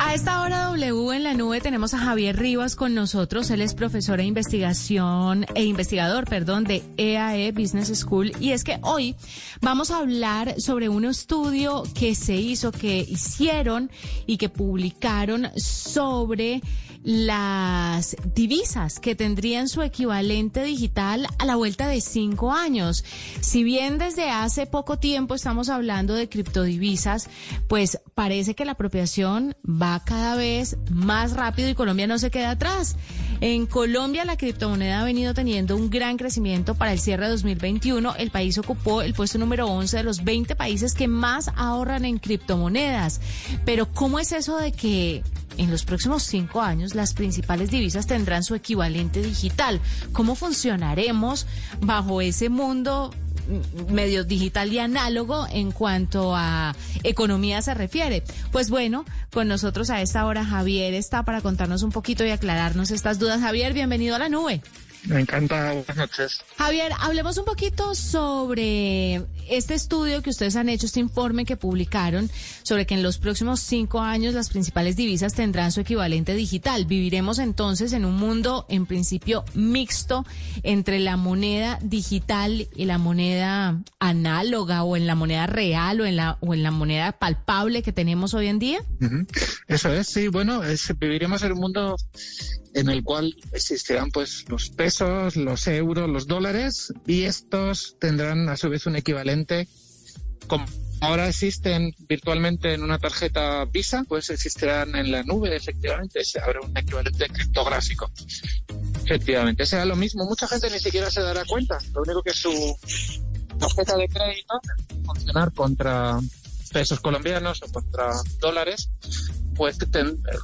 A esta hora W en la nube tenemos a Javier Rivas con nosotros. Él es profesor de investigación e investigador, perdón, de EAE Business School. Y es que hoy vamos a hablar sobre un estudio que se hizo, que hicieron y que publicaron sobre las divisas que tendrían su equivalente digital a la vuelta de cinco años. Si bien desde hace poco tiempo estamos hablando de criptodivisas, pues parece que la apropiación va cada vez más rápido y Colombia no se queda atrás. En Colombia la criptomoneda ha venido teniendo un gran crecimiento para el cierre de 2021. El país ocupó el puesto número 11 de los 20 países que más ahorran en criptomonedas. Pero ¿cómo es eso de que en los próximos cinco años las principales divisas tendrán su equivalente digital. ¿Cómo funcionaremos bajo ese mundo medio digital y análogo en cuanto a economía se refiere. Pues bueno, con nosotros a esta hora Javier está para contarnos un poquito y aclararnos estas dudas. Javier, bienvenido a la nube. Me encanta, buenas noches. Javier, hablemos un poquito sobre este estudio que ustedes han hecho, este informe que publicaron sobre que en los próximos cinco años las principales divisas tendrán su equivalente digital. Viviremos entonces en un mundo, en principio, mixto entre la moneda digital y la moneda análoga o en la moneda real o en la, o en la moneda palpable que tenemos hoy en día. Eso es, sí, bueno, es, viviremos en un mundo en el cual existirán pues los pesos, los euros, los dólares y estos tendrán a su vez un equivalente como ahora existen virtualmente en una tarjeta Visa, pues existirán en la nube, efectivamente, habrá un equivalente criptográfico. Efectivamente, será lo mismo. Mucha gente ni siquiera se dará cuenta. Lo único que su tarjeta de crédito funcionar contra pesos colombianos o contra dólares pues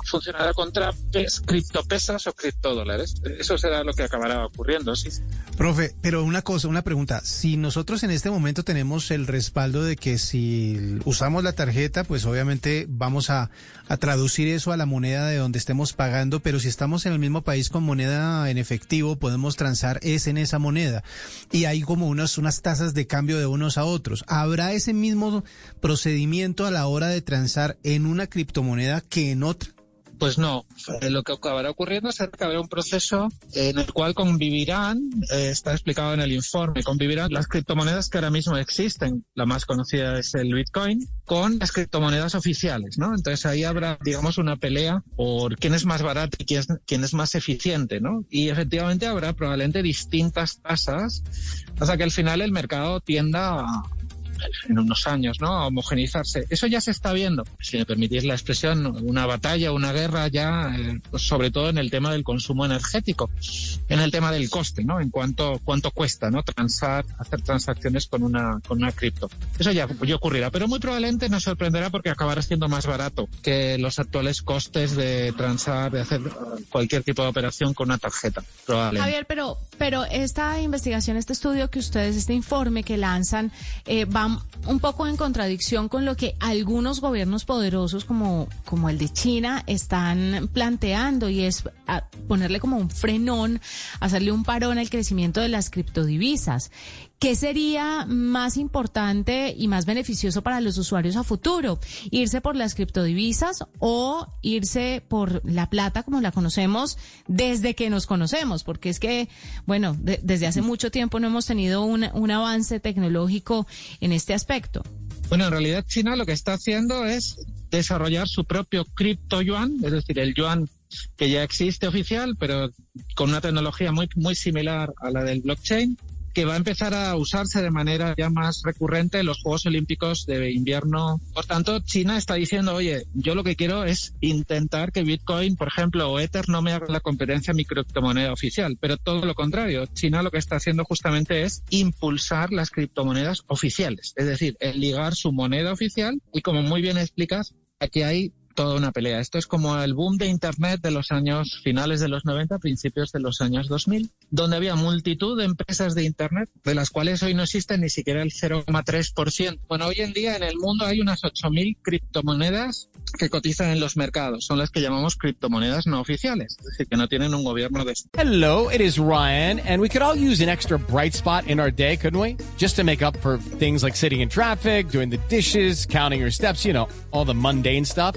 funcionará contra pes, criptopesas o criptodólares. Eso será lo que acabará ocurriendo, sí. Profe, pero una cosa, una pregunta. Si nosotros en este momento tenemos el respaldo de que si usamos la tarjeta, pues obviamente vamos a, a traducir eso a la moneda de donde estemos pagando, pero si estamos en el mismo país con moneda en efectivo, podemos transar es en esa moneda. Y hay como unas, unas tasas de cambio de unos a otros. ¿Habrá ese mismo procedimiento a la hora de transar en una criptomoneda que en otra? Pues no, eh, lo que acabará ocurriendo es que habrá un proceso en el cual convivirán, eh, está explicado en el informe, convivirán las criptomonedas que ahora mismo existen, la más conocida es el Bitcoin, con las criptomonedas oficiales, ¿no? Entonces ahí habrá, digamos, una pelea por quién es más barato y quién es, quién es más eficiente, ¿no? Y efectivamente habrá probablemente distintas tasas hasta que al final el mercado tienda a, en unos años, ¿no? A homogenizarse. Eso ya se está viendo, si me permitís la expresión, una batalla, una guerra ya, eh, pues sobre todo en el tema del consumo energético, en el tema del coste, ¿no? En cuanto cuánto cuesta, ¿no? Transar, hacer transacciones con una con una cripto. Eso ya, ya ocurrirá, pero muy probablemente nos sorprenderá porque acabará siendo más barato que los actuales costes de transar, de hacer cualquier tipo de operación con una tarjeta. Probablemente. Javier, pero pero esta investigación, este estudio que ustedes, este informe que lanzan, eh, un poco en contradicción con lo que algunos gobiernos poderosos como, como el de China están planteando y es ponerle como un frenón, hacerle un parón al crecimiento de las criptodivisas. ¿Qué sería más importante y más beneficioso para los usuarios a futuro? ¿Irse por las criptodivisas o irse por la plata como la conocemos desde que nos conocemos? Porque es que, bueno, desde hace mucho tiempo no hemos tenido un, un avance tecnológico en este aspecto. Bueno, en realidad China lo que está haciendo es desarrollar su propio cripto yuan, es decir, el yuan que ya existe oficial, pero con una tecnología muy, muy similar a la del blockchain que va a empezar a usarse de manera ya más recurrente en los Juegos Olímpicos de invierno. Por tanto, China está diciendo, oye, yo lo que quiero es intentar que Bitcoin, por ejemplo, o Ether no me haga la competencia a mi criptomoneda oficial, pero todo lo contrario. China lo que está haciendo justamente es impulsar las criptomonedas oficiales, es decir, el ligar su moneda oficial y como muy bien explicas, aquí hay toda una pelea. Esto es como el boom de Internet de los años finales de los 90, principios de los años 2000, donde había multitud de empresas de Internet, de las cuales hoy no existen ni siquiera el 0,3%. Bueno, hoy en día en el mundo hay unas 8.000 criptomonedas que cotizan en los mercados. Son las que llamamos criptomonedas no oficiales, es decir, que no tienen un gobierno de... Hello, it is Ryan, and we could all use an extra bright spot in our day, couldn't we? Just to make up for things like sitting in traffic, doing the dishes, counting your steps, you know, all the mundane stuff.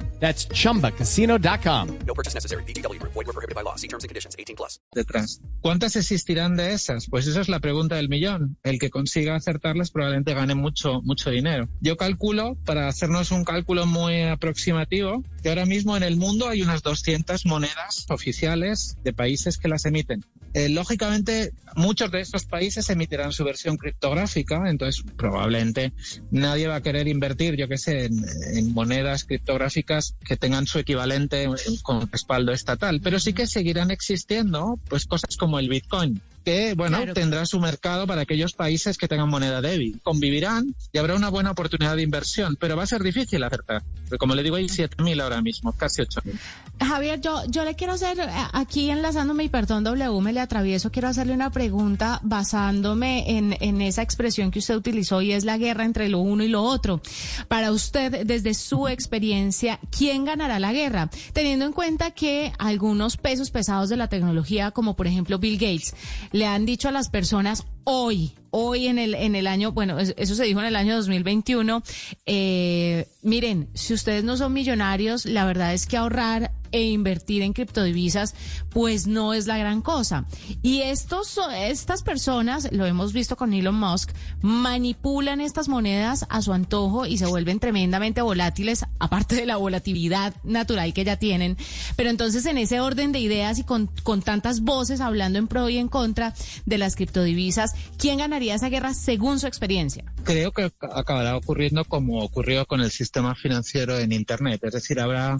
That's chumbacasino.com. No purchase necessary. Group. Void were prohibited by law. See terms and conditions. 18 plus. detrás. ¿Cuántas existirán de esas? Pues esa es la pregunta del millón. El que consiga acertarlas probablemente gane mucho, mucho dinero. Yo calculo, para hacernos un cálculo muy aproximativo, que ahora mismo en el mundo hay unas 200 monedas oficiales de países que las emiten. Eh, lógicamente, muchos de estos países emitirán su versión criptográfica, entonces probablemente nadie va a querer invertir, yo qué sé, en, en monedas criptográficas que tengan su equivalente con respaldo estatal, pero sí que seguirán existiendo, pues cosas como el Bitcoin que, bueno, Claro. tendrá su mercado para aquellos países que tengan moneda débil. Convivirán y habrá una buena oportunidad de inversión, pero va a ser difícil acertar. Porque como le digo, hay 7.000 ahora mismo, casi 8.000. Javier, yo, yo le quiero hacer, eh, aquí enlazándome y perdón W, me le atravieso, quiero hacerle una pregunta basándome en, en esa expresión que usted utilizó y es la guerra entre lo uno y lo otro. Para usted, desde su experiencia, ¿quién ganará la guerra? Teniendo en cuenta que algunos pesos pesados de la tecnología, como por ejemplo Bill Gates, le han dicho a las personas hoy, hoy en el, en el año, bueno, es- eso se dijo en el año 2021, eh, miren, si ustedes no son millonarios, la verdad es que ahorrar e invertir en criptodivisas, pues no es la gran cosa. Y estos, estas personas, lo hemos visto con Elon Musk, manipulan estas monedas a su antojo y se vuelven tremendamente volátiles, aparte de la volatilidad natural que ya tienen. Pero entonces, en ese orden de ideas y con, con tantas voces hablando en pro y en contra de las criptodivisas, ¿quién ganaría esa guerra según su experiencia? Creo que acabará ocurriendo como ocurrió con el sistema financiero en Internet. Es decir, habrá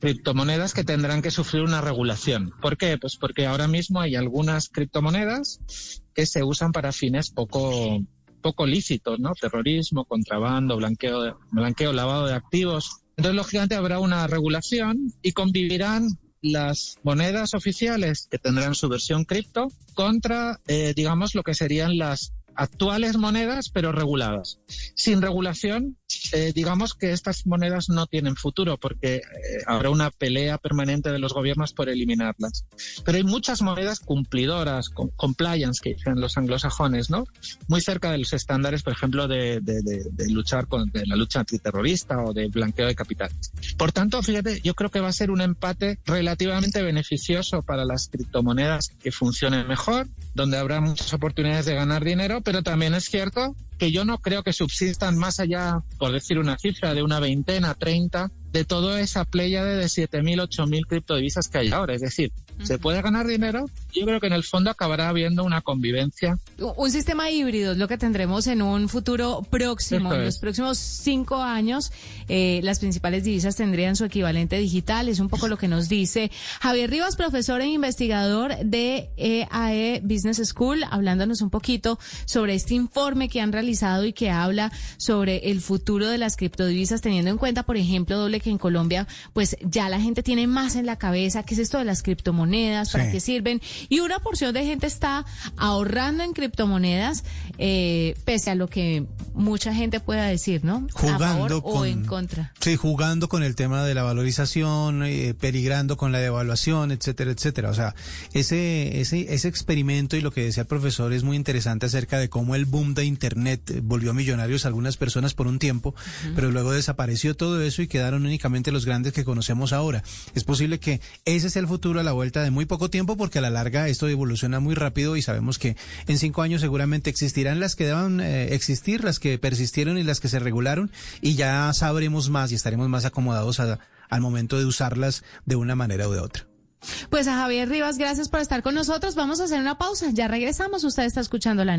criptomonedas que tendrán que sufrir una regulación. ¿Por qué? Pues porque ahora mismo hay algunas criptomonedas que se usan para fines poco poco lícitos, ¿no? Terrorismo, contrabando, blanqueo, blanqueo, lavado de activos. Entonces, lógicamente, habrá una regulación y convivirán las monedas oficiales que tendrán su versión cripto contra, eh, digamos, lo que serían las actuales monedas, pero reguladas. Sin regulación, eh, digamos que estas monedas no tienen futuro porque eh, habrá una pelea permanente de los gobiernos por eliminarlas. Pero hay muchas monedas cumplidoras, con, compliance, que dicen los anglosajones, ¿no? Muy cerca de los estándares, por ejemplo, de, de- de- de la lucha antiterrorista o de blanqueo de capitales. Por tanto, fíjate, yo creo que va a ser un empate relativamente beneficioso para las criptomonedas que funcionen mejor, donde habrá muchas oportunidades de ganar dinero, pero también es cierto que yo no creo que subsistan más allá, por decir una cifra, de una veintena, treinta, de toda esa pléyade de 7.000, 8.000 criptodivisas que hay ahora. Es decir, se puede ganar dinero, yo creo que en el fondo acabará habiendo una convivencia Un sistema híbrido es lo que tendremos en un futuro próximo. En los próximos cinco años, eh, las principales divisas tendrían su equivalente digital. Es un poco lo que nos dice Javier Rivas, profesor e investigador de EAE Business School, hablándonos un poquito sobre este informe que han realizado y que habla sobre el futuro de las criptodivisas, teniendo en cuenta, por ejemplo, doble que en Colombia, pues ya la gente tiene más en la cabeza qué es esto de las criptomonedas, para Sí. qué sirven, y una porción de gente está ahorrando en criptomonedas, eh, pese a lo que mucha gente pueda decir, ¿no? a favor Jugando o con, en contra. Sí, jugando con el tema de la valorización, eh, peligrando con la devaluación, etcétera, etcétera. O sea, ese, ese, ese experimento y lo que decía el profesor es muy interesante acerca de cómo el boom de Internet eh, volvió millonarios a algunas personas por un tiempo, pero luego desapareció todo eso y quedaron únicamente los grandes que conocemos ahora. Es posible que ese sea el futuro a la vuelta de muy poco tiempo porque a la larga esto evoluciona muy rápido y sabemos que en cinco años seguramente existirán las que deban eh, existir, las que persistieron y las que se regularon y ya sabremos más y estaremos más acomodados al momento de usarlas de una manera u de otra. Pues a Javier Rivas, gracias por estar con nosotros. Vamos a hacer una pausa. Ya regresamos. Usted está escuchando la